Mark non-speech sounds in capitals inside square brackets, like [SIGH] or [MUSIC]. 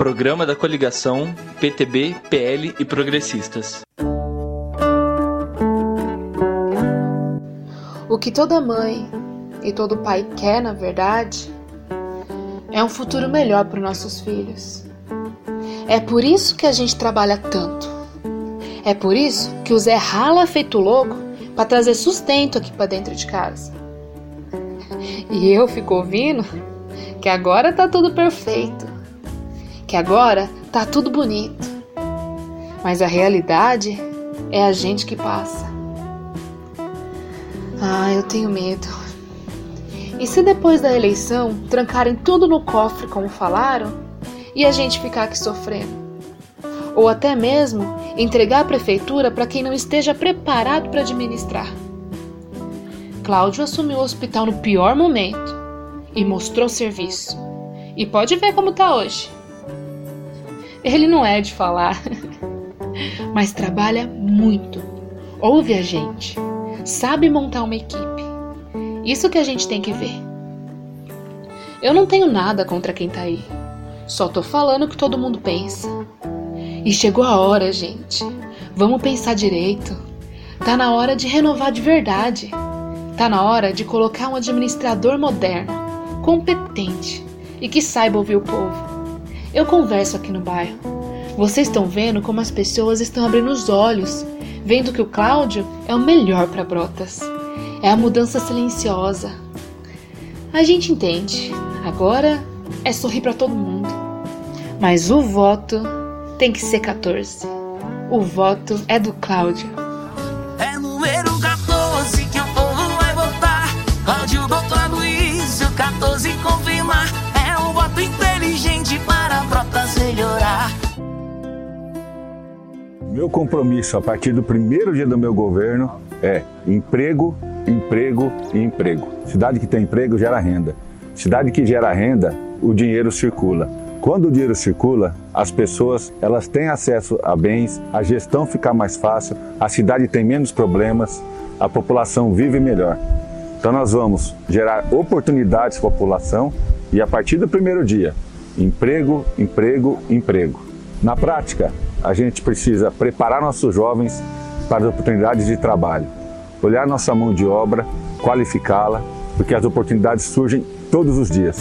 Programa da Coligação PTB, PL e Progressistas. O que toda mãe e todo pai quer, na verdade, é um futuro melhor para nossos filhos. É por isso que a gente trabalha tanto. É por isso que o Zé rala feito louco para trazer sustento aqui para dentro de casa. E eu fico ouvindo que agora tá tudo perfeito, que agora tá tudo bonito. Mas a realidade é a gente que passa. Ah, eu tenho medo. E se depois da eleição trancarem tudo no cofre, como falaram, e a gente ficar aqui sofrendo? Ou até mesmo entregar a prefeitura para quem não esteja preparado para administrar? Cláudio assumiu o hospital no pior momento e mostrou serviço. E pode ver como tá hoje. Ele não é de falar, [LAUGHS] mas trabalha muito. Ouve a gente, sabe montar uma equipe isso que a gente tem que ver. Eu não tenho nada contra quem tá aí. Só tô falando o que todo mundo pensa. E chegou a hora, gente. Vamos pensar direito. Tá na hora de renovar de verdade. Tá na hora de colocar um administrador moderno, competente e que saiba ouvir o povo. Eu converso aqui no bairro. Vocês estão vendo como as pessoas estão abrindo os olhos, vendo que o Cláudio é o melhor para Brotas. É a mudança silenciosa. A gente entende. Agora é sorrir para todo mundo. Mas o voto tem que ser 14. O voto é do Cláudio. Meu compromisso a partir do primeiro dia do meu governo é emprego emprego e emprego. Cidade que tem emprego gera renda. Cidade que gera renda, o dinheiro circula. Quando o dinheiro circula, as pessoas elas têm acesso a bens, a gestão fica mais fácil, a cidade tem menos problemas, a população vive melhor. Então nós vamos gerar oportunidades para a população e a partir do primeiro dia, emprego, emprego, emprego. Na prática, a gente precisa preparar nossos jovens para as oportunidades de trabalho olhar nossa mão de obra, qualificá-la, porque as oportunidades surgem todos os dias.